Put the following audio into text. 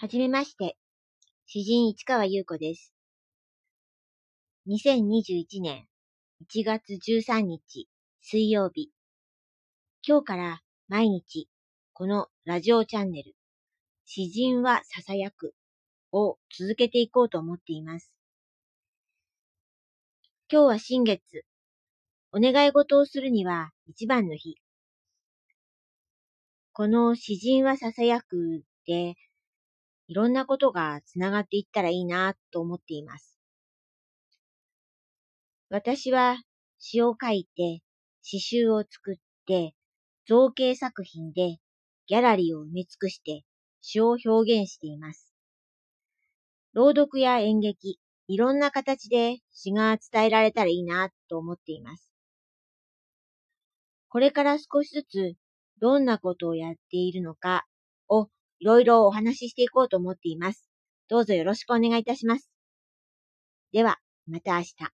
はじめまして。詩人市川優子です。2021年1月13日水曜日。今日から毎日このラジオチャンネル詩人は囁くを続けていこうと思っています。今日は新月。お願い事をするには一番の日。この詩人は囁くでいろんなことがつながっていったらいいなと思っています。私は詩を書いて、詩集を作って、造形作品でギャラリーを埋め尽くして詩を表現しています。朗読や演劇、いろんな形で詩が伝えられたらいいなと思っています。これから少しずつどんなことをやっているのかをいろいろお話ししていこうと思っています。どうぞよろしくお願いいたします。では、また明日。